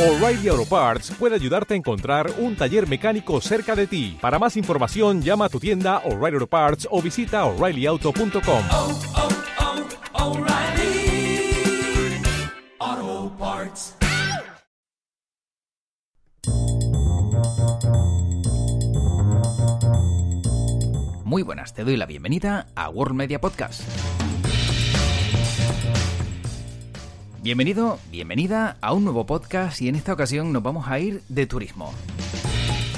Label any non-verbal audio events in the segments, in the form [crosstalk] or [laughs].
O'Reilly Auto Parts puede ayudarte a encontrar un taller mecánico cerca de ti. Para más información, llama a tu tienda O'Reilly Auto Parts o visita oreillyauto.com. oh, oh, O'Reilly Auto Parts. Muy buenas, te doy la bienvenida a World Media Podcast. Bienvenido, bienvenida a un nuevo podcast y en esta ocasión nos vamos a ir de turismo.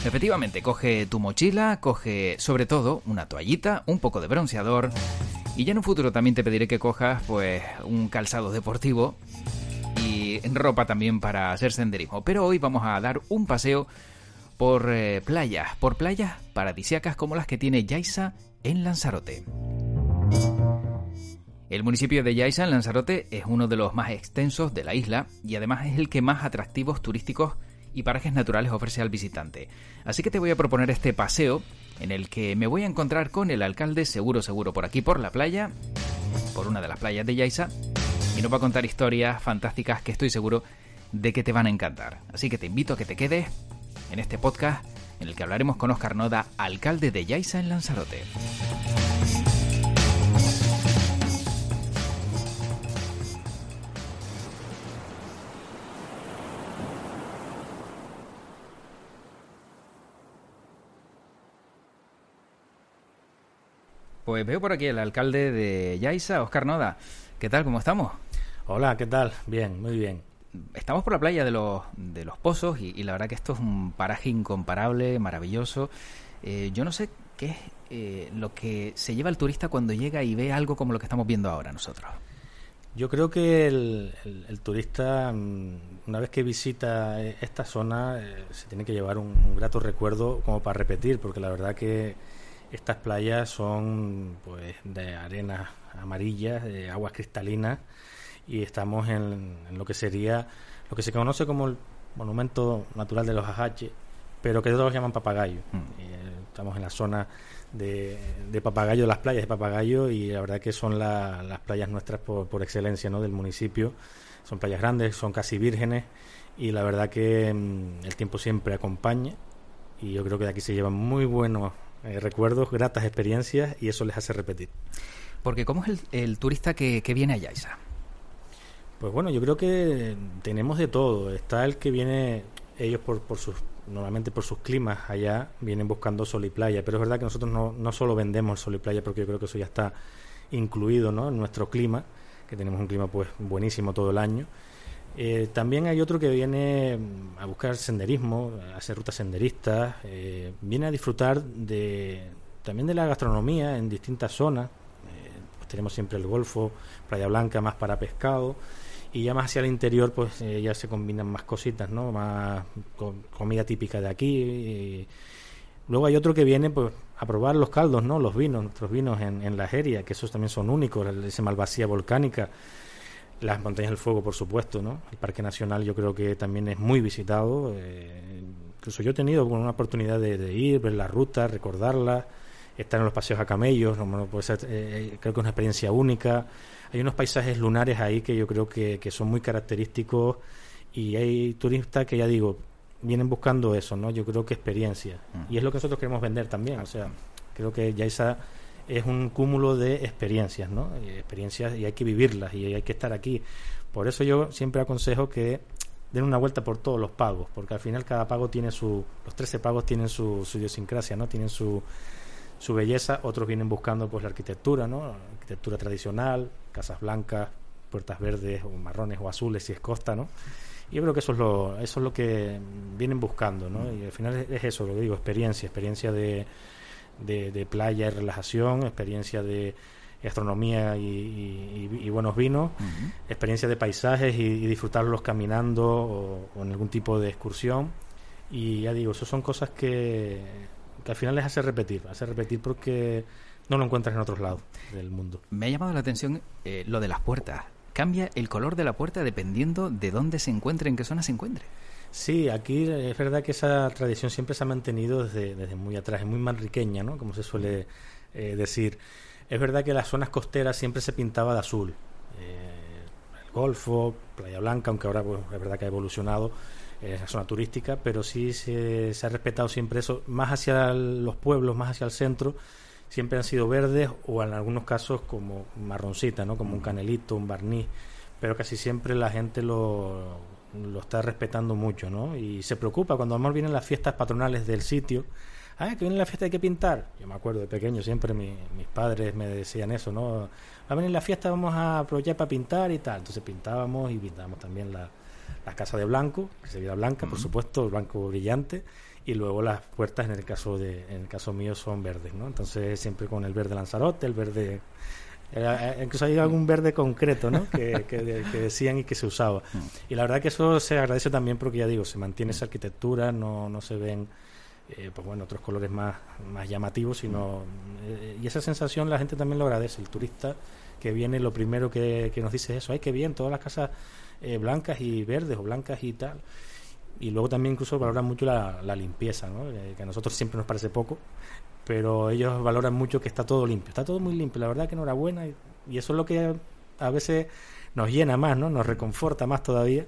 Efectivamente, coge tu mochila, coge sobre todo una toallita, un poco de bronceador y ya en un futuro también te pediré que cojas pues un calzado deportivo y ropa también para hacer senderismo. Pero hoy vamos a dar un paseo por eh, playas, por playas paradisíacas como las que tiene Yaisa en Lanzarote. El municipio de Yaisa en Lanzarote es uno de los más extensos de la isla y además es el que más atractivos turísticos y parajes naturales ofrece al visitante. Así que te voy a proponer este paseo en el que me voy a encontrar con el alcalde seguro seguro por aquí por la playa, por una de las playas de Yaisa, y nos va a contar historias fantásticas que estoy seguro de que te van a encantar. Así que te invito a que te quedes en este podcast en el que hablaremos con Oscar Noda, alcalde de Yaisa en Lanzarote. Pues veo por aquí el alcalde de Yaisa, Oscar Noda. ¿Qué tal? ¿Cómo estamos? Hola, ¿qué tal? Bien, muy bien. Estamos por la playa de los, de los pozos y, y la verdad que esto es un paraje incomparable, maravilloso. Eh, yo no sé qué es eh, lo que se lleva el turista cuando llega y ve algo como lo que estamos viendo ahora nosotros. Yo creo que el, el- el turista, mm, una vez que visita eh, esta zona, eh, se tiene que llevar un, un grato recuerdo como para repetir, porque la verdad que estas playas son pues de arenas amarillas, de aguas cristalinas, y estamos en, en lo que sería, lo que se conoce como el monumento natural de los ajaches, pero que todos llaman papagayo. Mm. Eh, estamos en la zona de, de Papagayo, las playas de Papagayo, y la verdad que son la- las playas nuestras por, por excelencia ¿no? del municipio. Son playas grandes, son casi vírgenes, y la verdad que mm, el tiempo siempre acompaña, y yo creo que de aquí se llevan muy buenos eh, recuerdos, gratas experiencias, y eso les hace repetir. Porque ¿cómo es el, el turista que, que viene a Yaisa? Pues bueno, yo creo que tenemos de todo. Está el que viene, ellos por, por sus, normalmente por sus climas allá, vienen buscando sol y playa. Pero es verdad que nosotros no, no solo vendemos sol y playa, porque yo creo que eso ya está incluido ¿no? en nuestro clima, que tenemos un clima pues buenísimo todo el año. Eh, también hay otro que viene mm, a buscar senderismo, a hacer rutas senderistas, eh, viene a disfrutar de, también de la gastronomía en distintas zonas. Eh, pues tenemos siempre el Golfo, Playa Blanca más para pescado y ya más hacia el interior pues eh, ya se combinan más cositas, ¿no? Más co- comida típica de aquí. y luego hay otro que viene pues a probar los caldos, ¿no? Los vinos, nuestros vinos en, en la Jeria, que esos también son únicos, ese Malvasía volcánica, las montañas del fuego, por supuesto, ¿no? El Parque Nacional yo creo que también es muy visitado. eh, incluso yo he tenido una oportunidad de, de ir, ver la ruta, recordarla, estar en los paseos a camellos, no, ser, eh, creo que es una experiencia única. Hay unos paisajes lunares ahí que yo creo que, que son muy característicos y hay turistas que ya digo, vienen buscando eso, ¿no? Yo creo que experiencia. Mm. Y es lo que nosotros queremos vender también, o sea, creo que ya esa es un cúmulo de experiencias, ¿no? Y experiencias y hay que vivirlas y hay que estar aquí. Por eso yo siempre aconsejo que den una vuelta por todos los pagos, porque al final cada pago tiene su, los 13 pagos tienen su, su idiosincrasia, ¿no? Tienen su, su belleza, otros vienen buscando pues la arquitectura, ¿no? La arquitectura tradicional, casas blancas, puertas verdes o marrones o azules si es costa, ¿no? Y yo creo que eso es lo, eso es lo que vienen buscando, ¿no? Y al final es eso, lo que digo, experiencia, experiencia de, de, de playa y relajación, experiencia de gastronomía y, y- y buenos vinos, experiencia de paisajes y, y disfrutarlos caminando o, o en algún tipo de excursión. Y ya digo, eso son cosas que, que al final les hace repetir, hace repetir porque no lo encuentras en otros lados del mundo. Me ha llamado la atención eh, lo de las puertas. Cambia el color de la puerta dependiendo de dónde se encuentre, en qué zona se encuentre. Sí, aquí es verdad que esa tradición siempre se ha mantenido desde, desde muy atrás, es muy manriqueña, ¿no? Como se suele eh, decir. Es verdad que las zonas costeras siempre se pintaba de azul. Eh, Golfo, Playa Blanca, aunque ahora pues, es verdad que ha evolucionado eh, esa zona turística, pero sí se, se ha respetado siempre eso, más hacia los pueblos, más hacia el centro, siempre han sido verdes o en algunos casos como marroncita, ¿no? como un canelito, un barniz, pero casi siempre la gente lo, lo está respetando mucho, ¿no? Y se preocupa cuando además vienen las fiestas patronales del sitio. Ah, que viene la fiesta hay que pintar. Yo me acuerdo de pequeño, siempre mi- mis padres me decían eso, ¿no? Va a venir la fiesta, vamos a aprovechar para pintar y tal. Entonces pintábamos y pintábamos también la, la casa de blanco, que se viera blanca, por supuesto, blanco brillante, y luego las puertas en el caso de, en el caso mío son verdes, ¿no? Entonces siempre con el verde Lanzarote, el verde eh, incluso hay algún verde concreto, ¿no? Que, [laughs] que de- que decían y que se usaba. Y la verdad que eso se agradece también porque ya digo, se mantiene esa arquitectura, no, no se ven eh, pues bueno, otros colores más, más llamativos, sino eh, y esa sensación la gente también lo agradece. El turista que viene, lo primero que, que nos dice es eso, ay, qué bien, todas las casas eh, blancas y verdes o blancas y tal. Y luego también incluso valoran mucho la, la limpieza, ¿no? Eh, que a nosotros siempre nos parece poco, pero ellos valoran mucho que está todo limpio, está todo muy limpio, la verdad que enhorabuena, y, y eso es lo que a veces nos llena más, ¿no? Nos reconforta más todavía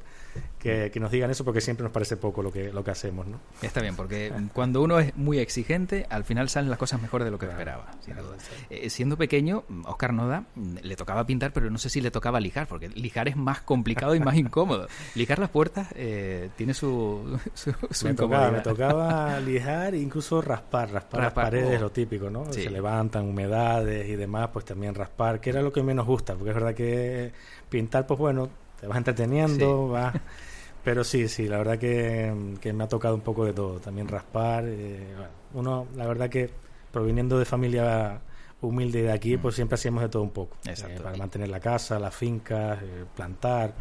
que, que nos digan eso porque siempre nos parece poco lo que, lo que hacemos, ¿no? Está bien, porque cuando uno es muy exigente, al final salen las cosas mejor de lo que Claro, esperaba. sin duda. Eh, siendo pequeño, Oscar Noda mm, le tocaba pintar, pero no sé si le tocaba lijar, porque lijar es más complicado y más incómodo. [laughs] Lijar las puertas eh, tiene su, [laughs] su, su Me tocaba, me incomodidad. tocaba [laughs] lijar e incluso raspar, raspar, las paredes, oh. lo típico, ¿no? Sí. Se levantan humedades y demás, pues también raspar, que era lo que menos gusta, porque es verdad que pintar, pues bueno, te vas entreteniendo, vas... Pero sí, sí, la verdad que, que me ha tocado un poco de todo, también raspar. eh, bueno, uno, la verdad que proviniendo de familia humilde de aquí, pues siempre hacíamos de todo un poco. Mm. Exacto. eh, para mantener la casa, las fincas, eh, plantar,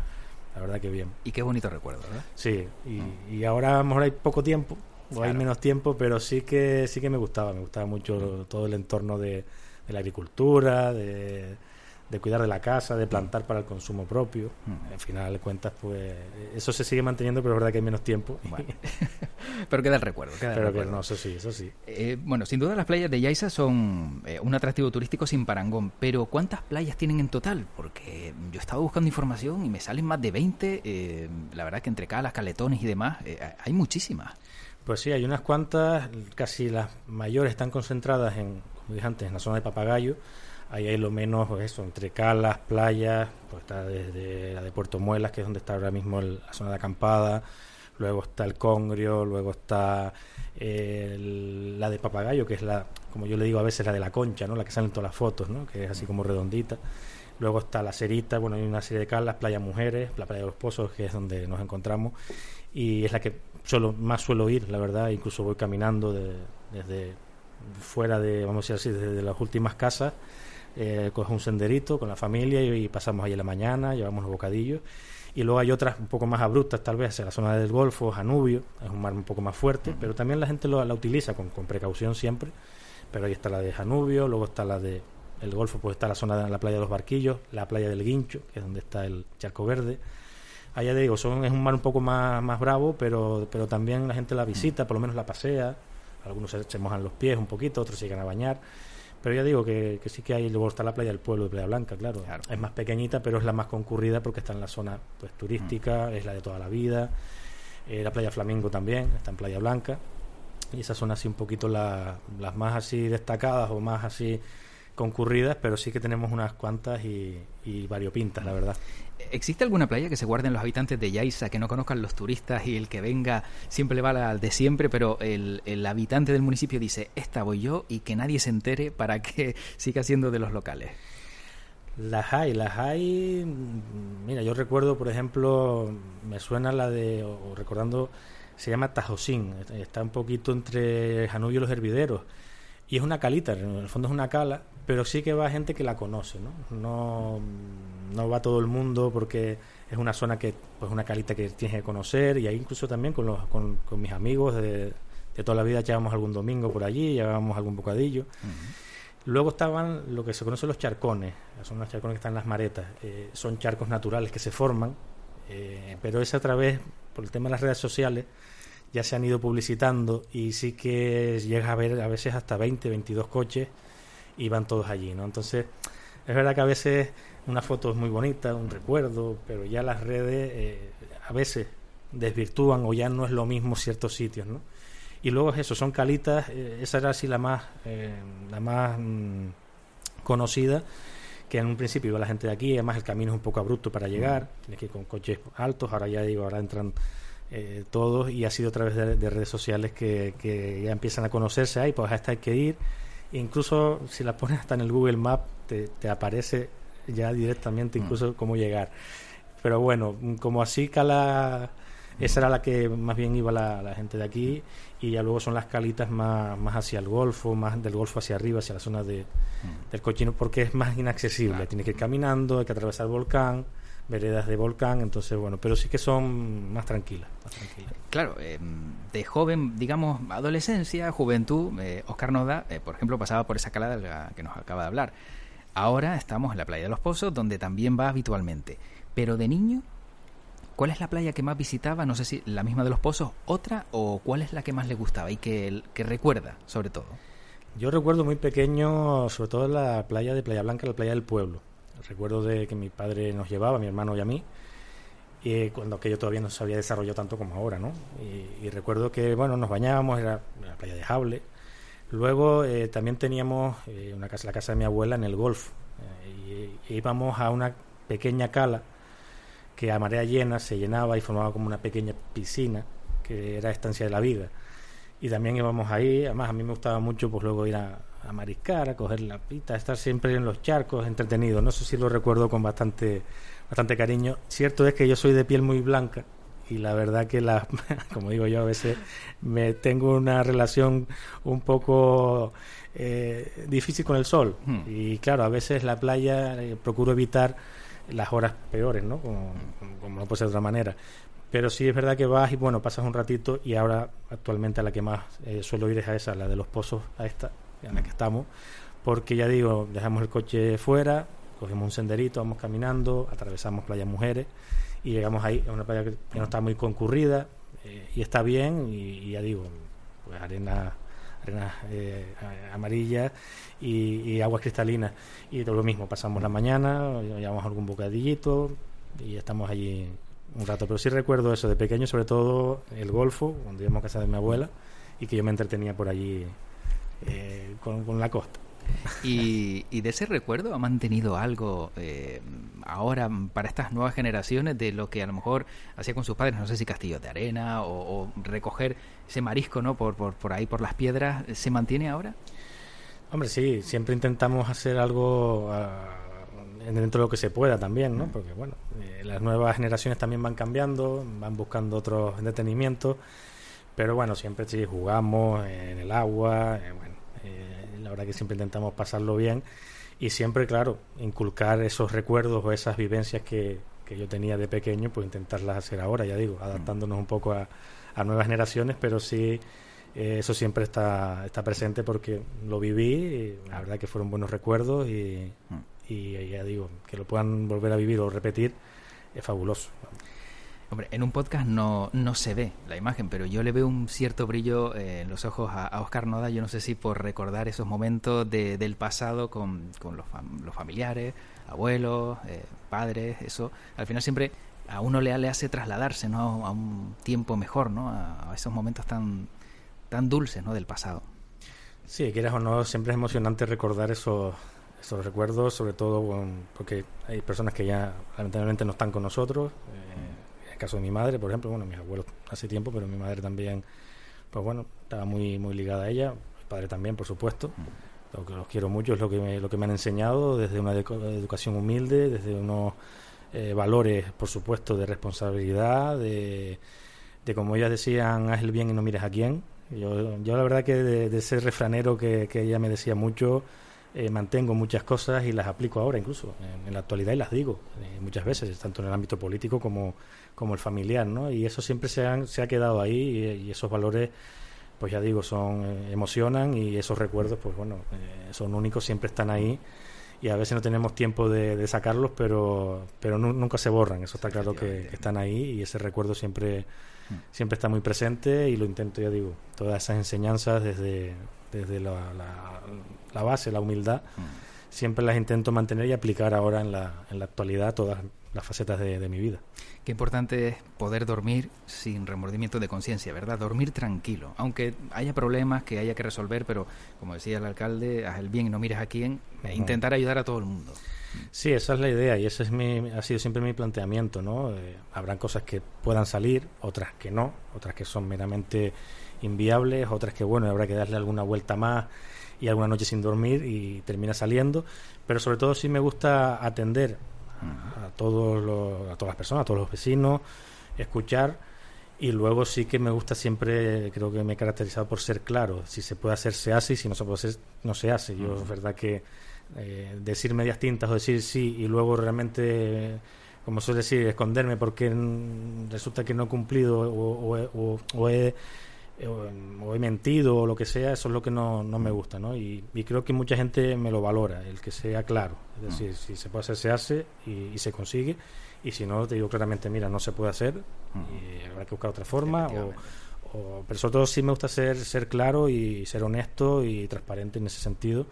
la verdad que bien. Y qué bonito recuerdo, ¿verdad? Sí, y, y ahora a lo mejor hay poco tiempo, o hay menos tiempo, pero sí que sí que me gustaba, me gustaba mucho todo el entorno de, de la agricultura, de, de cuidar de la casa, de plantar para el consumo propio. Mm. Al final de cuentas, pues eso se sigue manteniendo, pero es verdad que hay menos tiempo. [laughs] Bueno, [laughs] pero queda el recuerdo. Queda el pero que recuerdo. no, eso sí, eso sí. Eh, bueno, sin duda las playas de Yaiza son eh, un atractivo turístico sin parangón, pero ¿cuántas playas tienen en total? Porque yo estaba buscando información y me salen más de 20. eh, la verdad que entre calas, caletones y demás, eh, hay muchísimas. Pues sí, hay unas cuantas, casi las mayores están concentradas en, como dije antes, en la zona de Papagayo. Ahí hay lo menos, pues eso, entre calas, playas, pues está desde la de Puerto Muelas, que es donde está ahora mismo el- la zona de acampada. Luego está el Congrio, luego está la de Papagayo, que es la, como yo le digo a veces, la de la concha, ¿no? La que salen todas las fotos, ¿no? Que es así como redondita. Luego está la Cerita, bueno, hay una serie de calas, Playa Mujeres, la Playa de los Pozos, que es donde nos encontramos, y es la que más suelo ir, la verdad, incluso voy caminando de- desde fuera de, vamos a decir así, desde las últimas casas, eh, un senderito con la familia y, y pasamos ahí a la mañana, llevamos los bocadillos, y luego hay otras un poco más abruptas, tal vez, hacia la zona del Golfo, Janubio, es un mar un poco más fuerte, pero también la gente lo- la utiliza con, con precaución siempre, pero ahí está la de Janubio, luego está la de el Golfo, pues está la zona de la playa de los Barquillos, la playa del Guincho, que es donde está el Charco Verde. Allá digo, son, es un mar un poco más, más bravo, pero, pero también la gente la visita, por lo menos la pasea. Algunos se, se mojan los pies un poquito, otros se llegan a bañar. Pero ya digo que, que sí que hay, luego está la playa del pueblo de Playa Blanca, claro. Claro. Es más pequeñita, pero es la más concurrida porque está en la zona pues turística, es la de toda la vida. Eh, la playa Flamingo también, está en Playa Blanca. Y esas son así un poquito la- las más así destacadas o más así concurridas, pero sí que tenemos unas cuantas y, y variopintas, la verdad. ¿Existe alguna playa que se guarden los habitantes de Yaiza, que no conozcan los turistas y el que venga siempre va al de siempre, pero el, el habitante del municipio dice, esta voy yo y que nadie se entere para que [laughs] siga siendo de los locales? Las hay, las hay. Mira, yo recuerdo, por ejemplo, me suena la de, o recordando, se llama Tajosín, está un poquito entre Janubio y los hervideros. Y es una calita, en el fondo es una cala, pero sí que va gente que la conoce, ¿no? No, no va todo el mundo porque es una zona que, pues una calita que tienes que conocer y ahí incluso también con, los, con, con mis amigos de, de toda la vida echábamos algún domingo por allí, llevábamos algún bocadillo. Luego estaban lo que se conocen los charcones, son los charcones que están en las maretas, eh, son charcos naturales que se forman, eh, pero es a través, por el tema de las redes sociales, ya se han ido publicitando y sí que llegas a ver a veces hasta 20, 22 coches y van todos allí, ¿no? Entonces, es verdad que a veces una foto es muy bonita, un recuerdo, pero ya las redes eh, a veces desvirtúan o ya no es lo mismo ciertos sitios, ¿no? Y luego es eso, son calitas, eh, esa era así la más, eh, la más mm, conocida, que en un principio iba la gente de aquí, además el camino es un poco abrupto para llegar, tienes que ir con coches altos, ahora ya digo, ahora entran eh, todos y ha sido a través de, de redes sociales que, que ya empiezan a conocerse, ahí pues hasta hay que ir, incluso si la pones hasta en el Google Map te, te aparece ya directamente incluso cómo llegar. Pero bueno, como así cala esa era la que más bien iba la, la gente de aquí y ya luego son las calitas más, más hacia el Golfo, más del Golfo hacia arriba, hacia la zona de, del Cochino, porque es más inaccesible. Claro. Tiene que ir caminando, hay que atravesar el volcán, veredas de volcán, entonces bueno, pero sí que son más tranquilas. Más tranquilas. Claro, eh, de joven, digamos, adolescencia, juventud, eh, Oscar Noda, eh, por ejemplo, pasaba por esa calada de la que nos acaba de hablar. Ahora estamos en la playa de los Pozos, donde también va habitualmente. Pero de niño, ¿cuál es la playa que más visitaba? No sé si la misma de los Pozos, otra, o cuál es la que más le gustaba y que, que recuerda, sobre todo. Yo recuerdo muy pequeño, sobre todo la playa de Playa Blanca, la playa del pueblo. Recuerdo de que mi padre nos llevaba, mi hermano y a mí, y cuando aquello todavía no se había desarrollado tanto como ahora, ¿no? Y, recuerdo que, bueno, nos bañábamos, era la playa de Jable. Luego eh, también teníamos eh, una casa, la casa de mi abuela en el Golf. eh, y íbamos a una pequeña cala que a marea llena se llenaba y formaba como una pequeña piscina, que era Estancia de la Vida. Y también íbamos ahí, además a mí me gustaba mucho pues luego ir a, a mariscar, a coger la pita, a estar siempre en los charcos entretenido. No sé si lo recuerdo con bastante, bastante cariño. Cierto es que yo soy de piel muy blanca y la verdad que la, [laughs] como digo yo a veces me tengo una relación un poco eh, difícil con el sol Hmm. y claro a veces la playa eh, procuro evitar las horas peores no como, como- como no puede ser de otra manera pero sí es verdad que vas y bueno pasas un ratito y ahora actualmente a la que más eh, suelo ir es a esa la de los pozos a esta en la que estamos porque ya digo dejamos el coche fuera cogemos un senderito vamos caminando atravesamos playa mujeres y llegamos ahí a una playa que, no está muy concurrida eh, y está bien y, ya digo pues arena arena eh, a- amarilla y, y aguas cristalinas. Y todo lo mismo pasamos la mañana llevamos algún bocadillito y estamos allí un rato. Pero sí recuerdo eso de pequeño sobre todo el golfo cuando íbamos a casa de mi abuela y que yo me entretenía por allí eh, con, con la costa [laughs] Y, y de ese recuerdo ha mantenido algo eh, ahora para estas nuevas generaciones de lo que a lo mejor hacía con sus padres, no sé si castillos de arena o, o recoger ese marisco no por, por, por ahí, por las piedras, ¿se mantiene ahora? Hombre, sí, siempre intentamos hacer algo ah, dentro de lo que se pueda también, ¿no? Porque, bueno, eh, las nuevas generaciones también van cambiando, van buscando otros entretenimientos, pero bueno, siempre sí jugamos en el agua, eh, bueno, verdad que siempre intentamos pasarlo bien y siempre, claro, inculcar esos recuerdos o esas vivencias que, que yo tenía de pequeño, pues intentarlas hacer ahora, ya digo, adaptándonos un poco a, a nuevas generaciones, pero sí eh, eso siempre está, está presente porque lo viví, y la verdad que fueron buenos recuerdos y, y ya digo, que lo puedan volver a vivir o repetir es fabuloso. Hombre, en un podcast no, no se ve la imagen, pero yo le veo un cierto brillo eh, en los ojos a, Oscar Noda. Yo no sé si por recordar esos momentos de- del pasado con, con los, fam- los familiares, abuelos, eh, padres, eso. Al final siempre a uno le, le hace trasladarse ¿no? a un tiempo mejor, ¿no? a, esos momentos tan, tan dulces ¿no? del pasado. Sí, quieras o no, siempre es emocionante recordar esos, esos recuerdos, sobre todo porque hay personas que ya lamentablemente no están con nosotros. eh, el caso de mi madre, por ejemplo, bueno, mis abuelos hace tiempo, pero mi madre también, pues bueno, estaba muy, muy ligada a ella, mi padre también, por supuesto. Lo que los quiero mucho es lo que me, lo que me han enseñado desde una edu- educación humilde, desde unos eh, valores, por supuesto, de responsabilidad, de, de como ellas decían, haz el bien y no mires a quién. Yo, yo la verdad que de, de ese refranero que, que ella me decía mucho, eh, mantengo muchas cosas y las aplico ahora incluso, en, en la actualidad y las digo eh, muchas veces, tanto en el ámbito político como, como el familiar, ¿no? Y eso siempre se, han, se ha quedado ahí y, y esos valores, pues ya digo, son eh, emocionan y esos recuerdos, pues bueno, eh, son únicos, siempre están ahí y a veces no tenemos tiempo de, de sacarlos, pero, pero nu- nunca se borran, eso está claro que, que están ahí y ese recuerdo siempre, siempre está muy presente y lo intento, ya digo, todas esas enseñanzas desde, desde la, la- la base, la humildad, siempre las intento mantener y aplicar ahora en la, en la actualidad todas las facetas de, de mi vida. Qué importante es poder dormir sin remordimiento de conciencia, ¿verdad? Dormir tranquilo, aunque haya problemas que haya que resolver, pero como decía el alcalde, haz el bien y no mires a quién, e intentar ayudar a todo el mundo. Sí, esa es la idea y ese es mi, ha sido siempre mi planteamiento, ¿no? Eh, habrán cosas que puedan salir, otras que no, otras que son meramente inviables, otras que, bueno, habrá que darle alguna vuelta más y alguna noche sin dormir y termina saliendo, pero sobre todo sí me gusta atender a, todos los, a todas las personas, a todos los vecinos, escuchar. Y luego sí que me gusta siempre, creo que me he caracterizado por ser claro, si se puede hacer se hace y si no se puede hacer no se hace. Yo es verdad que eh, decir medias tintas o decir sí y luego realmente, como suele decir, esconderme porque resulta que no he cumplido o, o- o- o he, o, o he mentido o lo que sea, eso es lo que no, no me gusta, ¿no? Y, y creo que mucha gente me lo valora, el que sea claro. Es decir, si se puede hacer, se hace y, y se consigue. Y si no, te digo claramente, mira, no se puede hacer y habrá que buscar otra forma. O, pero sobre todo sí me gusta ser, ser claro y ser honesto y transparente en ese sentido.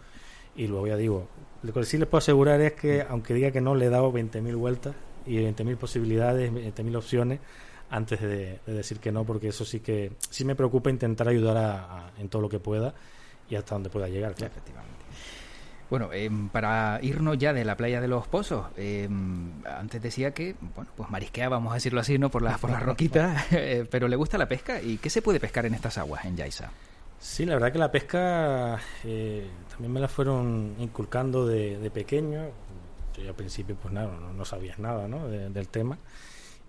Y luego ya digo, lo que sí les puedo asegurar es que, aunque diga que no, le he dado 20.000 vueltas y 20.000 posibilidades, 20.000 opciones antes de, de decir que no, porque eso sí que sí me preocupa intentar ayudar a- a- en todo lo que pueda y hasta donde pueda llegar. claro. Efectivamente. Bueno, em, para irnos ya de la playa de los pozos, em, antes decía que, bueno, pues marisquea, vamos a decirlo así, ¿no? Por las, por las [laughs] roquitas, eh, pero le gusta la pesca. ¿Y qué se puede pescar en estas aguas, en Yaiza? Sí, la verdad que la pesca eh, también me la fueron inculcando de, de pequeño. Yo al principio pues nada, no, no sabías nada ¿no? de- del tema.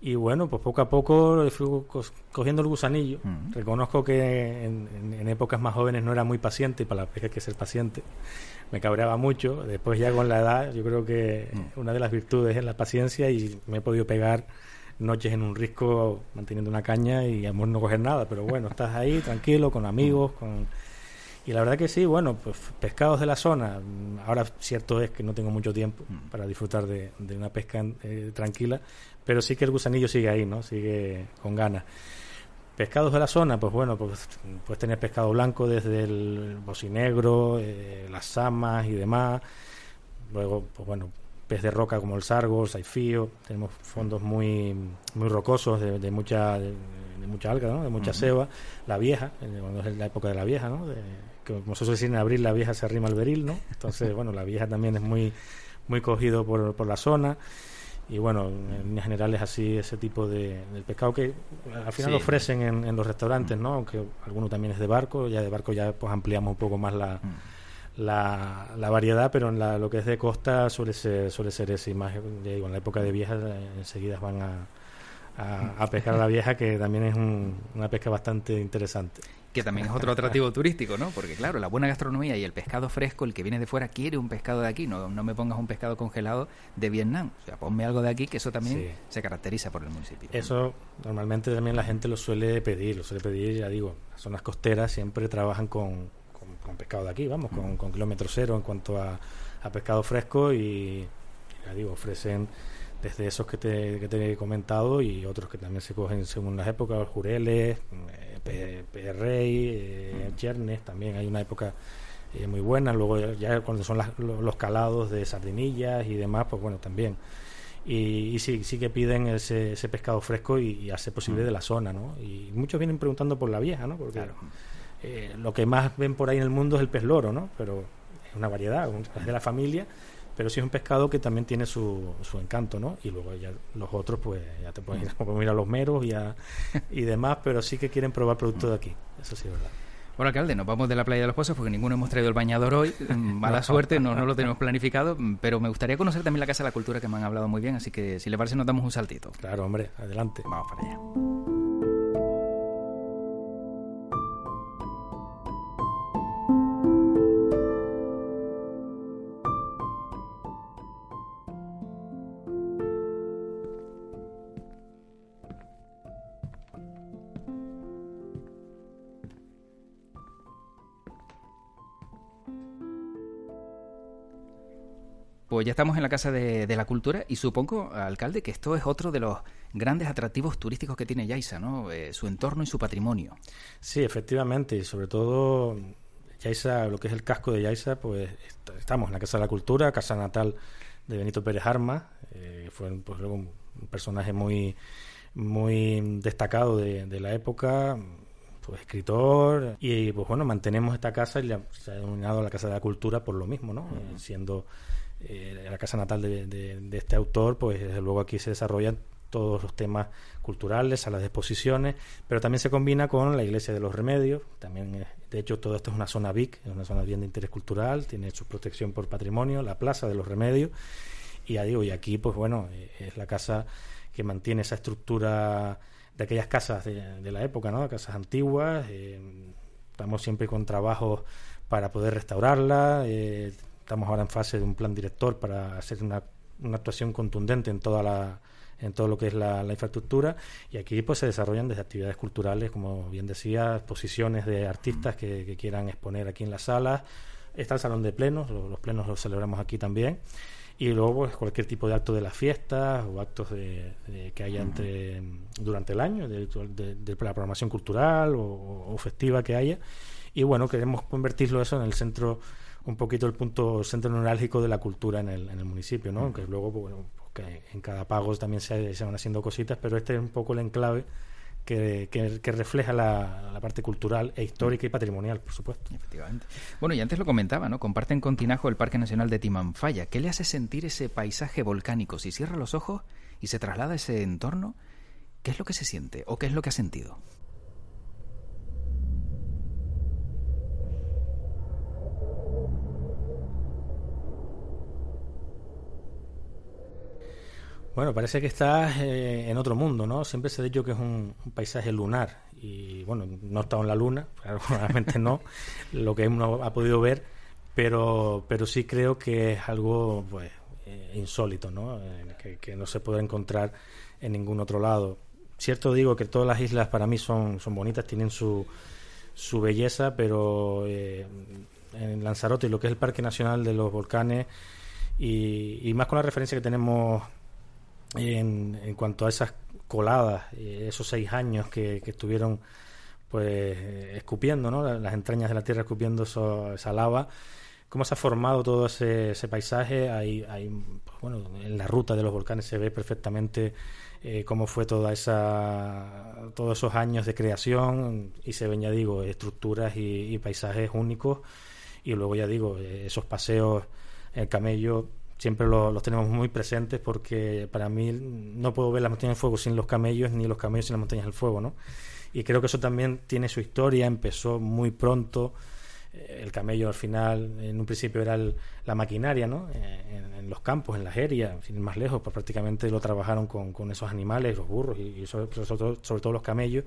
Y bueno, pues poco a poco fui co- cogiendo el gusanillo. Reconozco que en, en- en épocas más jóvenes no era muy paciente y para la pesca hay que ser paciente. Me cabreaba mucho. Después ya con la edad yo creo que Mm. una de las virtudes es la paciencia y me he podido pegar noches en un risco manteniendo una caña y a lo mejor no coger nada, pero bueno, estás ahí tranquilo, con amigos, con... Y la verdad que sí, bueno, pues pescados de la zona. Mm, Ahora cierto es que no tengo mucho tiempo Mm. para disfrutar de, de una pesca eh, tranquila, pero sí que el gusanillo sigue ahí, ¿no? Sigue con ganas. Pescados de la zona, pues bueno, pues puedes tener pescado blanco desde el bocinegro, eh, las samas y demás. Luego, pues bueno, pez de roca como el sargo, el saifío. Tenemos fondos muy muy rocosos de, de mucha de, de mucha alga, ¿no? De mucha ceba. La vieja, eh, cuando es la época de la vieja, ¿no? De- como se suele decir en abril, la vieja se arrima al beril, ¿no? Entonces, [laughs] bueno, la vieja también es muy muy cogido por, por la zona. Y bueno, en líneas generales así ese tipo de, del pescado que al final Sí. ofrecen en, en los restaurantes, ¿no? Aunque alguno también es de barco, ya de barco ya pues ampliamos un poco más la, Mm. la, la variedad, pero en la, lo que es de costa suele ser, suele ser ese. Más, ya digo, en la época de viejas eh, enseguida van a, a, a pescar a la vieja, que también es un- una pesca bastante interesante. Que también es otro atractivo turístico, ¿no? Porque claro, la buena gastronomía y el pescado fresco, el que viene de fuera quiere un pescado de aquí, no, no me pongas un pescado congelado de Vietnam. O sea, ponme algo de aquí, que eso también Sí. se caracteriza por el municipio. Eso normalmente también la gente lo suele pedir, lo suele pedir, ya digo, las zonas costeras siempre trabajan con, con- con pescado de aquí, vamos, con, con kilómetro cero en cuanto a, a pescado fresco y ya digo, ofrecen desde esos que te, que te he comentado y otros que también se cogen según las épocas, los jureles, eh, pejerrey, eh, chernes, también hay una época eh, muy buena, luego ya, cuando son las- lo- los calados de sardinillas y demás, pues bueno, también y, y sí, sí que piden ese, ese pescado fresco y, y hace posible de la zona, ¿no? Y muchos vienen preguntando por la vieja, ¿no? Porque Claro. eh, lo que más ven por ahí en el mundo es el pez loro, ¿no? Pero es una variedad, es de la familia, pero sí es un pescado que también tiene su, su encanto, ¿no? Y luego ya los otros, pues ya te ir, como ir a los meros y, a- y demás, pero sí que quieren probar productos de aquí, eso sí es verdad. Bueno, alcalde, nos vamos de la playa de los pozos porque ninguno hemos traído el bañador hoy. Mm, Mala [laughs] suerte, no, no lo tenemos planificado, mm, pero me gustaría conocer también la Casa de la Cultura que me han hablado muy bien, así que si le parece nos damos un saltito. Claro, hombre, adelante. Vamos para allá. Ya estamos en la Casa de, de la Cultura y supongo, alcalde, que esto es otro de los grandes atractivos turísticos que tiene Yaiza, ¿no? Eh, su entorno y su patrimonio. Sí, efectivamente, y sobre todo Yaiza, lo que es el casco de Yaiza, pues estamos en la Casa de la Cultura, casa natal de Benito Pérez Armas, eh, fue pues, un, personaje muy, muy destacado de, la época, pues escritor, y pues bueno, mantenemos esta casa y se ha denominado la Casa de la Cultura por lo mismo, ¿no? Eh, siendo eh, la casa natal de, de, este autor, pues desde luego aquí se desarrollan todos los temas culturales, a las exposiciones, pero también se combina con la Iglesia de los Remedios, también de hecho todo esto es una zona BIC, es una zona bien de interés cultural, tiene su protección por patrimonio, la Plaza de los Remedios, y digo, y aquí pues bueno, eh, es la casa que mantiene esa estructura de aquellas casas de, la época, ¿no? Casas antiguas, eh, estamos siempre con trabajos para poder restaurarla, eh, estamos ahora en fase de un plan director para hacer una, una actuación contundente en toda la en todo lo que es la, infraestructura. Y aquí pues se desarrollan desde actividades culturales, como bien decía, exposiciones de artistas que, quieran exponer aquí en las salas, está el salón de plenos, los, plenos los celebramos aquí también. Y luego pues, cualquier tipo de acto de las fiestas o actos de, que haya entre durante el año de, la programación cultural o, festiva que haya. Y bueno queremos convertirlo eso en el centro un poquito el punto centro neurálgico de la cultura en el, en el municipio no aunque luego pues, bueno, que en cada pago también se, van haciendo cositas, pero este es un poco el enclave que, que, refleja la, parte cultural e histórica y patrimonial, por supuesto. Efectivamente. Bueno, y antes lo comentaba, ¿no? Comparten con Tinajo el Parque Nacional de Timanfaya. ¿Qué le hace sentir ese paisaje volcánico? Si cierra los ojos y se traslada a ese entorno, ¿qué es lo que se siente o qué es lo que ha sentido? Bueno, parece que estás eh, en otro mundo, ¿no? Siempre se ha dicho que es un, paisaje lunar y, bueno, no he estado en la luna, [laughs] realmente no, lo que uno ha podido ver, pero, pero sí creo que es algo, pues, eh, insólito, ¿no? Eh, que, no se puede encontrar en ningún otro lado. Cierto digo que todas las islas para mí son, son bonitas, tienen su, su belleza, pero en Lanzarote, lo que es el Parque Nacional de los Volcanes, y, y más con la referencia que tenemos en, en cuanto a esas coladas, eh, esos seis años que, estuvieron pues escupiendo, ¿no? Las entrañas de la tierra escupiendo esa lava, cómo se ha formado todo ese, paisaje. Hay, hay pues, bueno, en la ruta de los volcanes se ve perfectamente eh, cómo fue toda esa, todos esos años de creación y se ven, ya digo, estructuras y, paisajes únicos. Y luego, ya digo, eh, esos paseos, el camello siempre los tenemos muy presentes porque para mí no puedo ver las montañas del fuego sin los camellos ni los camellos sin las montañas del fuego, ¿no? Y creo que eso también tiene su historia, empezó muy pronto, eh, el camello al final, en un principio era la maquinaria, ¿no? Eh, en, los campos, en las herias, sin más lejos, pues prácticamente lo trabajaron con, con esos animales, los burros y, sobre, todo, sobre todo los camellos.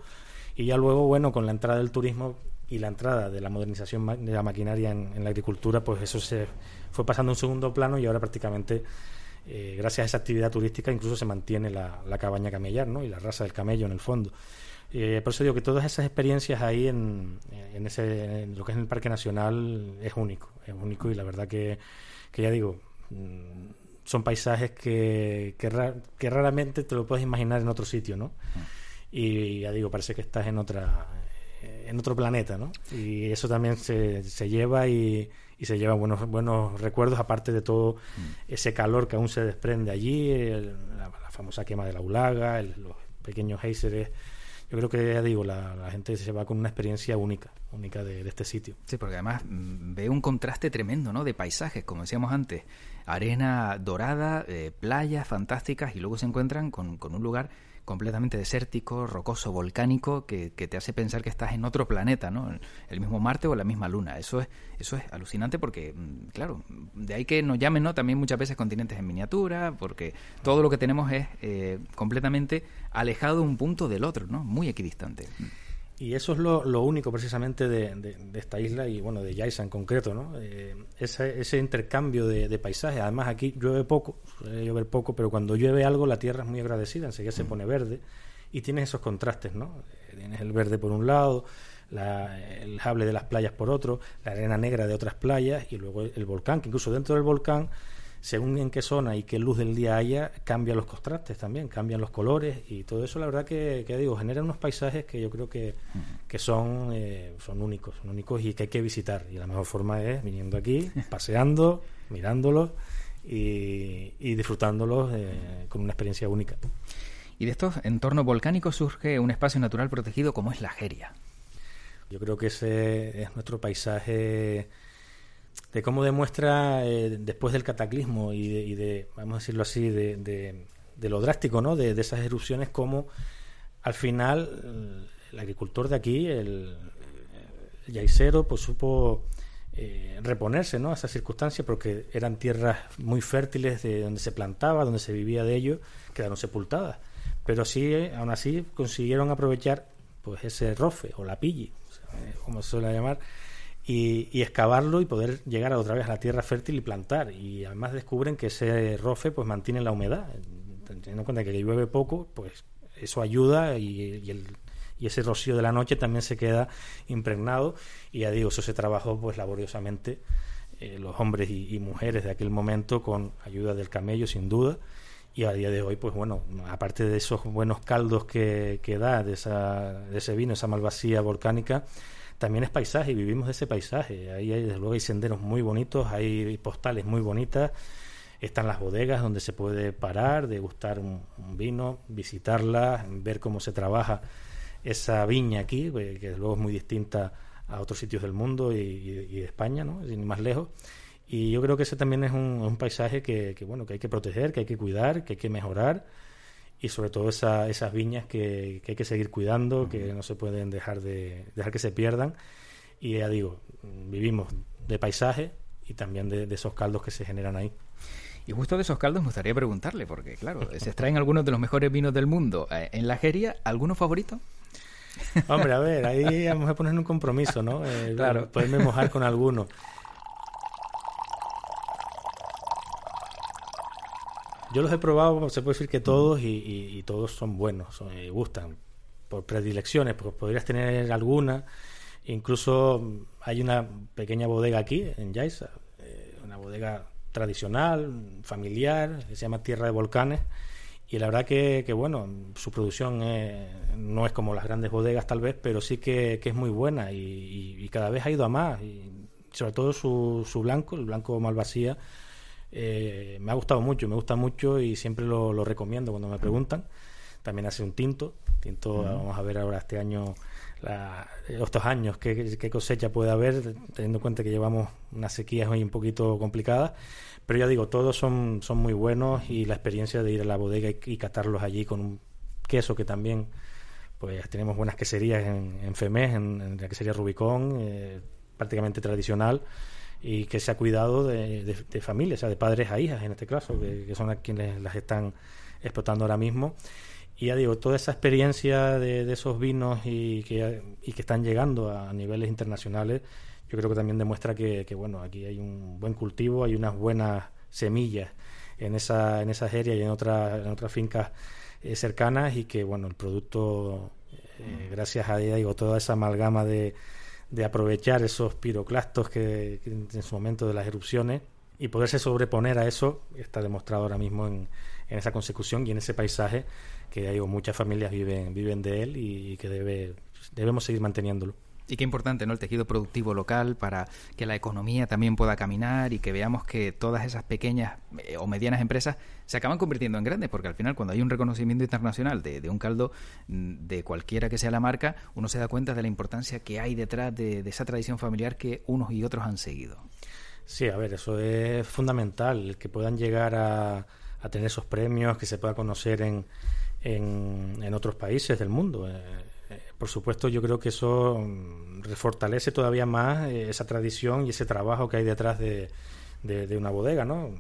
Y ya luego, bueno, con la entrada del turismo y la entrada de la modernización de la maquinaria en, la agricultura, pues eso se fue pasando a un segundo plano y ahora prácticamente, eh, gracias a esa actividad turística, incluso se mantiene la, cabaña camellar ¿no? y la raza del camello en el fondo. Eh, por eso digo que todas esas experiencias ahí en, en ese, lo que es el Parque Nacional es único, es único y la verdad que, que ya digo, mm, son paisajes que, que, raramente te lo puedes imaginar en otro sitio, ¿no? Mm. Y ya digo, parece que estás en otra en otro planeta, ¿no? Y eso también se, se lleva y, y, se lleva buenos, buenos recuerdos, aparte de todo mm. ese calor que aún se desprende allí, la, famosa quema de la Ulaga, los pequeños géiseres. Yo creo que, ya digo, la, gente se va con una experiencia única, única de, este sitio. Sí, porque además mm, ve un contraste tremendo, ¿no? De paisajes, como decíamos antes, arena dorada, eh, playas fantásticas y luego se encuentran con, con un lugar completamente desértico, rocoso, volcánico, que, te hace pensar que estás en otro planeta, ¿no? El mismo Marte o la misma Luna. Eso es, eso es alucinante porque, mm, claro, de ahí que nos llamen, ¿no? También muchas veces continentes en miniatura, porque todo lo que tenemos es eh, completamente alejado de un punto del otro, ¿no? Muy equidistante. Y eso es lo, lo único precisamente de, de, esta isla y bueno, de Yaisa en concreto, ¿no? Eh, ese, ese, intercambio de, de, paisajes. Además aquí llueve poco, suele llover poco, pero cuando llueve algo la tierra es muy agradecida, enseguida se mm. pone verde y tienes esos contrastes, ¿no? Eh, tienes el verde por un lado, la, el jable de las playas por otro, la arena negra de otras playas y luego el volcán, que incluso dentro del volcán según en qué zona y qué luz del día haya, cambian los contrastes también, cambian los colores y todo eso, la verdad que, que digo, genera unos paisajes que yo creo que, que son, eh, son únicos, son únicos y que hay que visitar. Y la mejor forma es viniendo aquí, [laughs] paseando, mirándolos y, y disfrutándolos eh, con una experiencia única. Y de estos entornos volcánicos surge un espacio natural protegido como es la Geria. Yo creo que ese es nuestro paisaje de cómo demuestra eh, después del cataclismo y de, y de, vamos a decirlo así, de, de- de lo drástico, ¿no? De, esas erupciones, como al final eh, el agricultor de aquí, el, el yaicero, pues supo eh, reponerse, ¿no? A esas circunstancias, porque eran tierras muy fértiles de donde se plantaba, donde se vivía de ello, quedaron sepultadas. Pero sí, eh, aún así, consiguieron aprovechar pues ese rofe o la pilli, como se suele llamar, y, excavarlo y poder llegar otra vez a la tierra fértil y plantar. Y además descubren que ese rofe pues mantiene la humedad. Teniendo en cuenta que llueve poco, pues eso ayuda y, el, y ese rocío de la noche también se queda impregnado. Y ya digo, eso se trabajó pues laboriosamente eh, los hombres y, y mujeres de aquel momento con ayuda del camello, sin duda. Y a día de hoy, pues bueno, aparte de esos buenos caldos que, que da de, esa, de ese vino, esa malvasía volcánica, también es paisaje y vivimos de ese paisaje. Ahí hay, desde luego hay senderos muy bonitos, hay postales muy bonitas, están las bodegas donde se puede parar, degustar un, un vino, visitarlas, ver cómo se trabaja esa viña aquí, eh, que desde luego es muy distinta a otros sitios del mundo y, de España, ¿no? sin más lejos. Y yo creo que ese también es un, paisaje que, bueno, que hay que proteger, que hay que cuidar, que hay que mejorar y sobre todo esa- esas viñas que, que hay que seguir cuidando, que no se pueden dejar de dejar que se pierdan. Y ya digo, mm, vivimos de paisaje y también de, de esos caldos que se generan ahí. Y justo de esos caldos me gustaría preguntarle, porque claro, se extraen algunos de los mejores vinos del mundo. Eh, ¿En la Geria, alguno favorito? Hombre, a ver, ahí vamos a poner un compromiso, ¿no? [laughs] Eh, Claro. Poderme mojar con alguno. Yo los he probado, se puede decir que todos, y, y- y todos son buenos, son- eh, gustan. Por predilecciones, pues podrías tener alguna. Incluso mm, hay una pequeña bodega aquí, en Yaiza, eh, una bodega tradicional, familiar, que se llama Tierra de Volcanes. Y la verdad que, que, bueno, su producción eh, no es como las grandes bodegas tal vez, pero sí que, es muy buena y, y- y cada vez ha ido a más. Y sobre todo su, su blanco, el blanco Malvasía, eh, me ha gustado mucho, me gusta mucho y siempre lo, lo recomiendo cuando me preguntan. También hace un tinto, tinto vamos a ver ahora este año, la- estos años, qué, qué cosecha puede haber, teniendo en cuenta que llevamos unas sequías hoy un poquito complicadas. Pero ya digo, todos son, son muy buenos y la experiencia de ir a la bodega y, y catarlos allí con un queso que también, pues tenemos buenas queserías en, en Femés, en, en la quesería Rubicón, eh, prácticamente tradicional y que se ha cuidado de, de, de familia, o sea, de padres a hijas en este caso, que, son a quienes las están explotando ahora mismo. Y ya digo, toda esa experiencia de, esos vinos y que, y que están llegando a niveles internacionales, yo creo que también demuestra que, bueno, aquí hay un buen cultivo, hay unas buenas semillas en esa, en esa feria y en, otra, en otras fincas eh, cercanas y que, bueno, el producto, eh, gracias a ella, digo, toda esa amalgama de, de aprovechar esos piroclastos que, en su momento de las erupciones y poderse sobreponer a eso está demostrado ahora mismo en, en esa consecución y en ese paisaje que digo, muchas familias viven, viven de él y, y que debe, debemos seguir manteniéndolo. Y qué importante, ¿no? El tejido productivo local para que la economía también pueda caminar y que veamos que todas esas pequeñas eh, o medianas empresas se acaban convirtiendo en grandes, porque al final cuando hay un reconocimiento internacional de, de un caldo mm, de cualquiera que sea la marca, uno se da cuenta de la importancia que hay detrás de, esa tradición familiar que unos y otros han seguido. Sí, a ver, eso es fundamental, que puedan llegar a, a tener esos premios, que se pueda conocer en, en, otros países del mundo. Eh, por supuesto, yo creo que eso mm, refortalece todavía más eh, esa tradición y ese trabajo que hay detrás de, de, de una bodega, ¿no?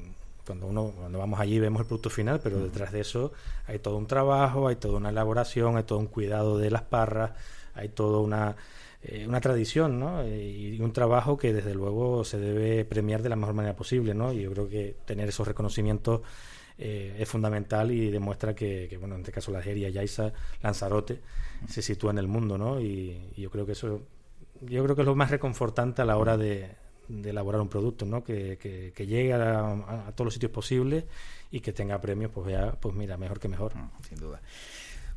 Cuando uno cuando vamos allí vemos el producto final, pero detrás de eso hay todo un trabajo, hay toda una elaboración, hay todo un cuidado de las parras, hay toda una eh, una tradición, ¿no? Y un trabajo que desde luego se debe premiar de la mejor manera posible, ¿no? Y yo creo que tener esos reconocimientos eh, es fundamental y demuestra que, bueno, en este caso la Geria, Yaiza, Lanzarote, se sitúa en el mundo, ¿no? Y, yo creo que eso, yo creo que es lo más reconfortante a la hora de, de elaborar un producto, ¿no? Que, llegue a, todos los sitios posibles y que tenga premios, pues pues mira, mejor que mejor. Mm, sin duda.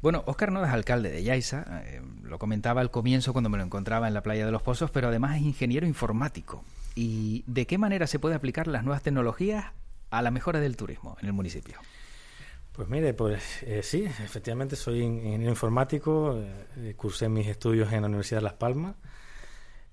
Bueno, Óscar no es alcalde de Yaiza, eh, lo comentaba al comienzo cuando me lo encontraba en la playa de los Pozos, pero además es ingeniero informático. ¿Y de qué manera se puede aplicar las nuevas tecnologías a la mejora del turismo en el municipio? Pues mire, pues eh, sí, efectivamente soy ingeniero informático, eh, cursé mis estudios en la Universidad de Las Palmas.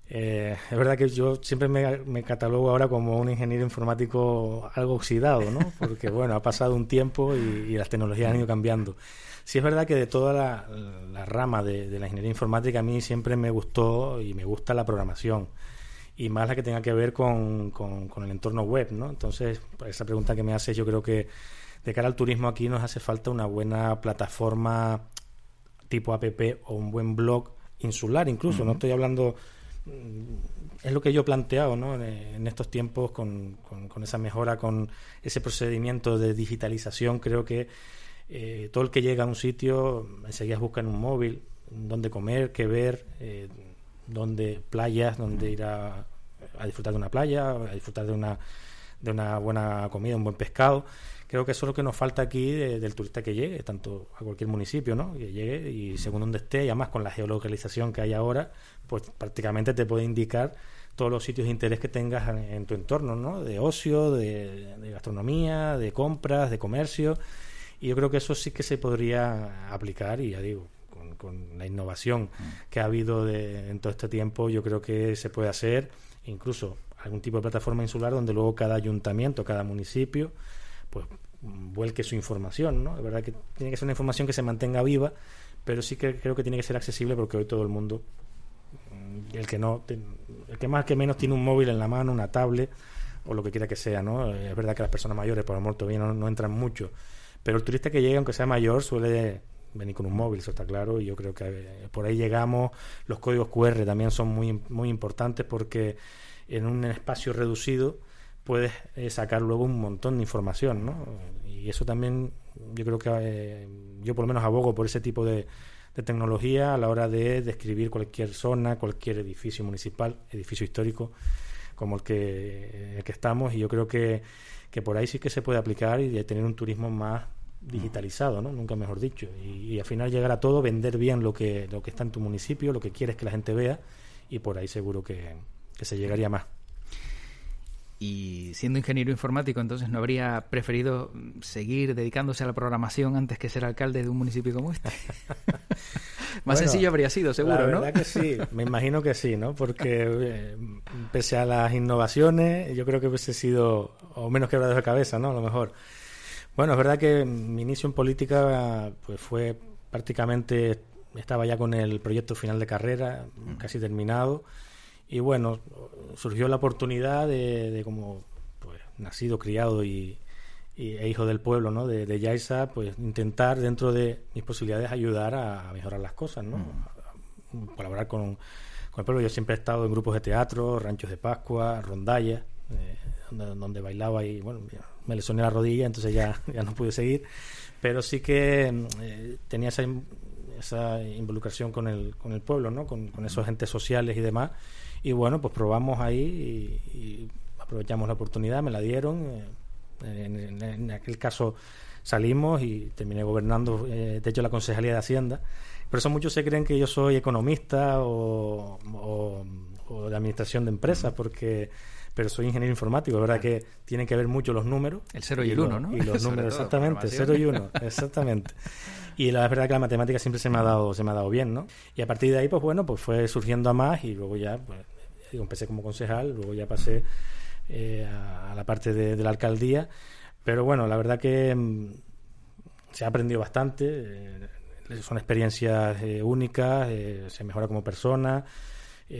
Eh, es verdad que yo siempre me, catalogo ahora como un ingeniero informático algo oxidado, ¿no? Porque bueno, ha pasado un tiempo y, las tecnologías han ido cambiando. Sí es verdad que de toda la, rama de, de, la ingeniería informática a mí siempre me gustó y me gusta la programación y más la que tenga que ver con, con, con el entorno web, ¿no? Entonces, esa pregunta que me haces yo creo que de cara al turismo aquí nos hace falta una buena plataforma tipo app o un buen blog insular incluso. No estoy hablando mm, es lo que yo he planteado ¿no? en estos tiempos con, con, esa mejora, con ese procedimiento de digitalización. Creo que eh, todo el que llega a un sitio enseguida busca en un móvil dónde comer, qué ver, eh, dónde playas, dónde ir a, a, disfrutar de una playa, a disfrutar de una, de una buena comida, un buen pescado creo que eso es lo que nos falta aquí del turista que llegue, tanto a cualquier municipio, ¿no? Que llegue y según donde esté, y además con la geolocalización que hay ahora, pues prácticamente te puede indicar todos los sitios de interés que tengas en, tu entorno, ¿no? De ocio, de, gastronomía, de compras, de comercio. Y yo creo que eso sí que se podría aplicar, y ya digo, con, la innovación mm. que ha habido en todo este tiempo, yo creo que se puede hacer incluso algún tipo de plataforma insular donde luego cada ayuntamiento, cada municipio, pues vuelque su información, ¿no? De verdad que tiene que ser una información que se mantenga viva, pero sí que creo que tiene que ser accesible porque hoy todo el mundo, mm, el que no, el que más que menos tiene un móvil en la mano, una tablet o lo que quiera que sea, ¿no? Es verdad que las personas mayores, por amor, todavía no, no entran mucho, pero el turista que llega, aunque sea mayor, suele venir con un móvil, eso está claro, y yo creo que eh, por ahí llegamos. Los códigos QR también son muy, muy importantes porque en un espacio reducido puedes eh, sacar luego un montón de información, ¿no? Y eso también yo creo que eh, yo por lo menos abogo por ese tipo de, tecnología a la hora de describir cualquier zona, cualquier edificio municipal, edificio histórico como el que, el que estamos y yo creo que, que por ahí sí que se puede aplicar y de tener un turismo más digitalizado, ¿no? Nunca mejor dicho. Y, al final llegar a todo, vender bien lo que, lo que está en tu municipio, lo que quieres que la gente vea y por ahí seguro que, que se llegaría más. Y siendo ingeniero informático, entonces no habría preferido seguir dedicándose a la programación antes que ser alcalde de un municipio como este. [laughs] Más sencillo habría sido, seguro, la verdad que sí, me imagino que sí, ¿no? Porque eh, pese a las innovaciones, yo creo que hubiese sido, o menos quebrado de cabeza, ¿no? A lo mejor. Bueno, es verdad que mi inicio en política pues fue prácticamente, estaba ya con el proyecto final de carrera, casi terminado y bueno, surgió la oportunidad de, como pues, nacido, criado y, e hijo del pueblo, ¿no? De, de Yaisa, pues intentar dentro de mis posibilidades ayudar a, mejorar las cosas, ¿no? Mm. colaborar con, con, el pueblo. Yo siempre he estado en grupos de teatro, ranchos de Pascua, rondallas, eh, donde, bailaba y bueno, me lesioné la rodilla, entonces ya, [laughs] ya no pude seguir. Pero sí que eh, tenía esa, esa involucración con el, con el pueblo, ¿no? Con, con esos entes sociales y demás y bueno, pues probamos ahí y, aprovechamos la oportunidad, me la dieron. Eh, en, aquel caso salimos y terminé gobernando, eh, de hecho, la Concejalía de Hacienda. Por eso muchos se creen que yo soy economista o, de administración de empresas, porque pero soy ingeniero informático, verdad que tienen que ver mucho los números. El 0 y el 1, ¿no? Y los [laughs] números, exactamente, 0 y 1, [laughs] exactamente. Y la verdad que la matemática siempre se me ha dado se me ha dado bien, ¿no? Y a partir de ahí, pues bueno, pues fue surgiendo a más y luego ya, pues, digo, empecé como concejal, luego ya pasé eh, a, la parte de, la alcaldía. Pero bueno, la verdad que mm, se ha aprendido bastante, eh, son experiencias eh, únicas, se mejora como persona,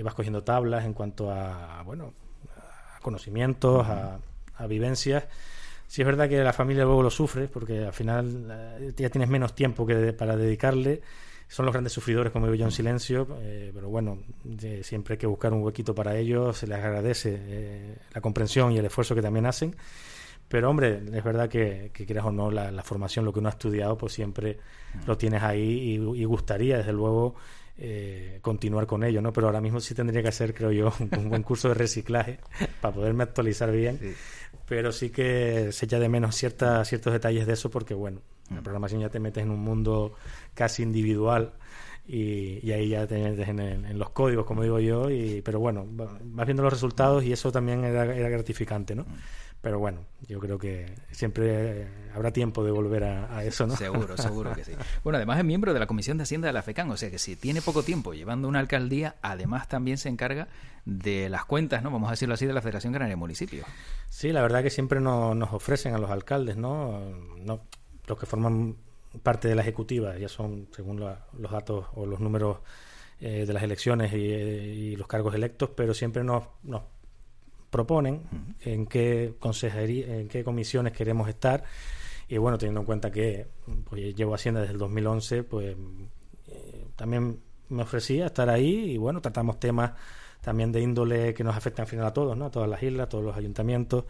vas cogiendo tablas en cuanto a, bueno, conocimientos, a, a vivencias Sí es verdad que la familia luego lo sufre porque al final eh, ya tienes menos tiempo que para dedicarle. Son los grandes sufridores, como digo yo, en silencio, eh, pero bueno, siempre hay que buscar un huequito para ellos. Se les agradece eh, la comprensión y el esfuerzo que también hacen. Pero hombre, es verdad que, que quieras o no, la, formación, lo que uno ha estudiado, pues siempre lo tienes ahí y, gustaría, desde luego, eh, continuar con ello, ¿no? Pero ahora mismo sí tendría que hacer, creo yo, [laughs] un buen curso de reciclaje [laughs] para poderme actualizar bien. Pero sí que se echa de menos ciertas, ciertos detalles de eso porque, bueno, la mm. programación ya te metes en un mundo casi individual y, ahí ya te metes en, los códigos, como digo yo, y, pero bueno, vas viendo los resultados y eso también era, era gratificante, ¿no? Mm. Pero bueno, yo creo que siempre habrá tiempo de volver a, eso, ¿no? Seguro, [laughs] seguro que sí. Bueno, además es miembro de la Comisión de Hacienda de la FECAN, o sea que si tiene poco tiempo llevando una alcaldía, además también se encarga de las cuentas, ¿no? Vamos a decirlo así, de la Federación Canaria de Municipios. Sí, la verdad que siempre nos ofrecen a los alcaldes, ¿no? no los que forman parte de la ejecutiva, ya son según los datos o los números eh, de las elecciones y, los cargos electos, pero siempre nos, nos proponen, en qué consejería, en qué comisiones queremos estar. Y bueno, teniendo en cuenta que pues, llevo Hacienda desde el 2011, pues eh, también me ofrecía estar ahí y bueno, tratamos temas también de índole que nos afectan al final a todos, ¿no? A todas las islas, a todos los ayuntamientos.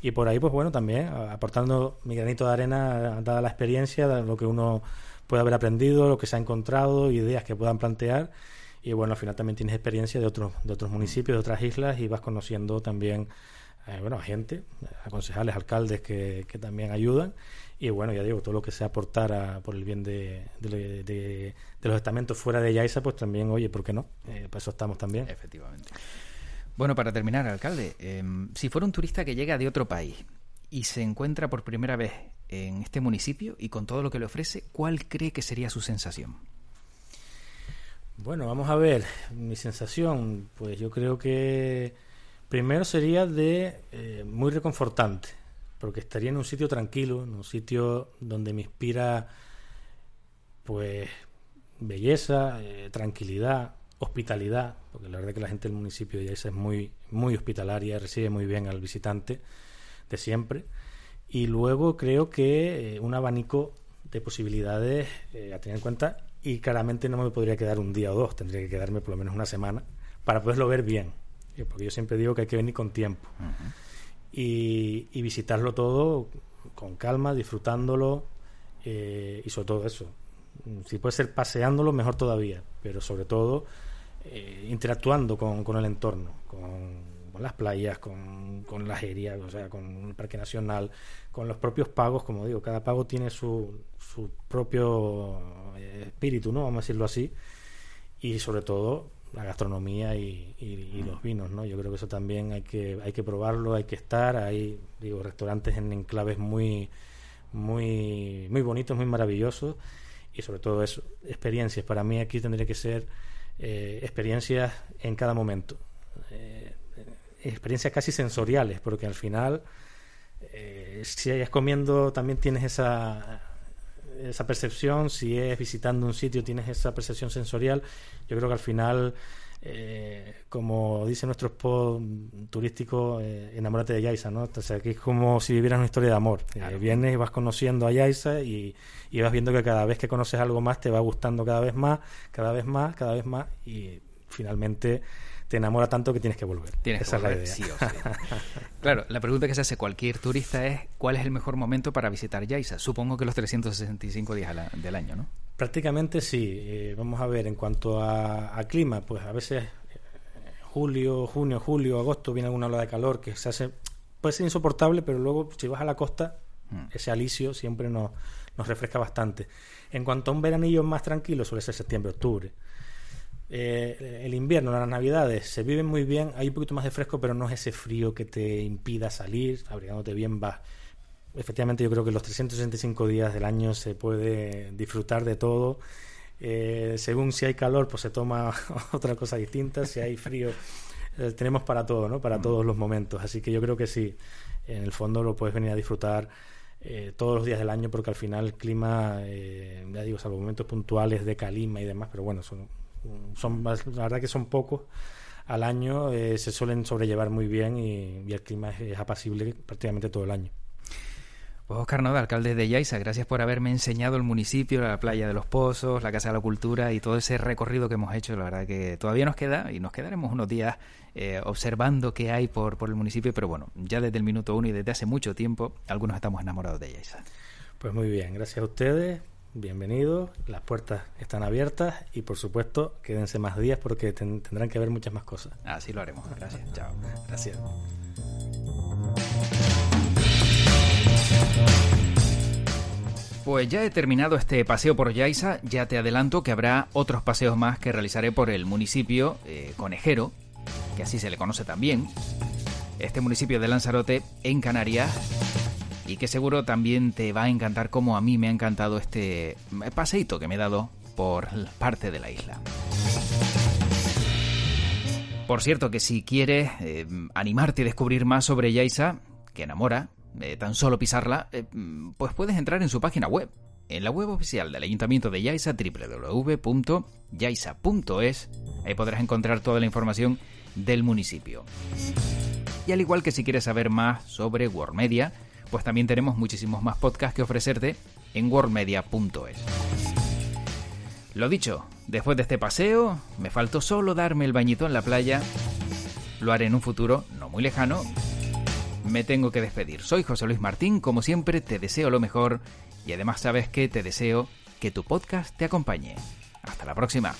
Y por ahí, pues bueno, también aportando mi granito de arena, dada la experiencia, lo que uno puede haber aprendido, lo que se ha encontrado, ideas que puedan plantear y bueno, al final también tienes experiencia de otros, de otros municipios, de otras islas y vas conociendo también, eh, bueno, gente, a concejales, alcaldes que, que también ayudan y bueno, ya digo, todo lo que sea aportar por el bien de, de, los estamentos fuera de Yaisa, pues también, oye, ¿por qué no? Eh, para eso estamos también. Efectivamente. Bueno, para terminar, alcalde, em, si fuera un turista que llega de otro país y se encuentra por primera vez en este municipio y con todo lo que le ofrece, ¿cuál cree que sería su sensación? Bueno, vamos a ver. Mi sensación, pues yo creo que primero sería de eh, muy reconfortante, porque estaría en un sitio tranquilo, en un sitio donde me inspira, pues, belleza, eh, tranquilidad, hospitalidad, porque la verdad que la gente del municipio de Yaisa es muy, muy hospitalaria, recibe muy bien al visitante de siempre. Y luego creo que eh, un abanico de posibilidades a tener en cuenta y claramente no me podría quedar un día o dos, tendría que quedarme por lo menos una semana para poderlo ver bien, porque yo siempre digo que hay que venir con tiempo y, visitarlo todo con calma, disfrutándolo eh, y sobre todo eso. Si puede ser paseándolo, mejor todavía, pero sobre todo eh, interactuando con, con, el entorno, con, las playas, con, con herias, o sea, con el Parque Nacional, con los propios pagos, como digo, cada pago tiene su, su propio eh, espíritu, ¿no? Vamos a decirlo así. Y sobre todo la gastronomía y, los vinos, ¿no? Yo creo que eso también hay que hay que probarlo, hay que estar. Hay, digo, restaurantes en enclaves muy muy muy bonitos, muy maravillosos y sobre todo eso, experiencias. Para mí aquí tendría que ser eh, experiencias en cada momento. Eh, experiencias casi sensoriales, porque al final eh, si es comiendo también tienes esa, esa percepción, si es visitando un sitio tienes esa percepción sensorial. Yo creo que al final, eh, como dice nuestro spot turístico, eh, enamórate de Yaisa, ¿no? O sea, aquí es como si vivieras una historia de amor. vienes y vas conociendo a Yaisa y, y vas viendo que cada vez que conoces algo más te va gustando cada vez más, cada vez más, cada vez más y finalmente te enamora tanto que tienes que volver. Tienes Esa es la idea. Sí o sí. [laughs] claro, la pregunta que se hace cualquier turista es ¿cuál es el mejor momento para visitar Yaisa? Supongo que los 365 días del año, ¿no? Prácticamente sí. Eh, vamos a ver, en cuanto a, clima, pues a veces eh, julio, junio, julio, agosto viene alguna ola de calor que se hace puede ser insoportable, pero luego si vas a la costa, mm. ese alisio siempre nos, nos refresca bastante. En cuanto a un veranillo más tranquilo, suele ser septiembre, octubre. Eh, el invierno, las navidades, se viven muy bien, hay un poquito más de fresco, pero no es ese frío que te impida salir, abrigándote bien vas. Efectivamente, yo creo que los 365 días del año se puede disfrutar de todo. Eh, según si hay calor, pues se toma [laughs] otra cosa distinta, si hay frío, eh, tenemos para todo, ¿no? Para mm. todos los momentos. Así que yo creo que sí, en el fondo lo puedes venir a disfrutar todos los días del año, porque al final el clima, ya digo, salvo momentos puntuales de calima y demás, pero bueno, son son la verdad que son pocos al año, eh, se suelen sobrellevar muy bien y, el clima es, apacible prácticamente todo el año. Pues Oscar Noda, alcalde de Yaiza, gracias por haberme enseñado el municipio, la playa de los Pozos, la Casa de la Cultura y todo ese recorrido que hemos hecho. La verdad que todavía nos queda y nos quedaremos unos días eh, observando qué hay por, por el municipio, pero bueno, ya desde el minuto uno y desde hace mucho tiempo, algunos estamos enamorados de Yaiza. Pues muy bien, gracias a ustedes bienvenidos, las puertas están abiertas y por supuesto quédense más días porque ten- tendrán que ver muchas más cosas. Así lo haremos. Gracias. Chao. Gracias. Pues ya he terminado este paseo por Yaiza, ya te adelanto que habrá otros paseos más que realizaré por el municipio eh, conejero, que así se le conoce también, este municipio de Lanzarote en Canarias, y que seguro también te va a encantar como a mí me ha encantado este paseíto que me he dado por parte de la isla. Por cierto, que si quieres eh, animarte y descubrir más sobre Yaiza, que enamora, de tan solo pisarla, eh, pues puedes entrar en su página web. En la web oficial del Ayuntamiento de Yaiza, www.yaisa.es, ahí podrás encontrar toda la información del municipio. Y al igual que si quieres saber más sobre World Media, pues también tenemos muchísimos más podcasts que ofrecerte en worldmedia.es. Lo dicho, después de este paseo, me faltó solo darme el bañito en la playa. Lo haré en un futuro no muy lejano. Me tengo que despedir. Soy José Luis Martín, como siempre te deseo lo mejor y además sabes que te deseo que tu podcast te acompañe. Hasta la próxima.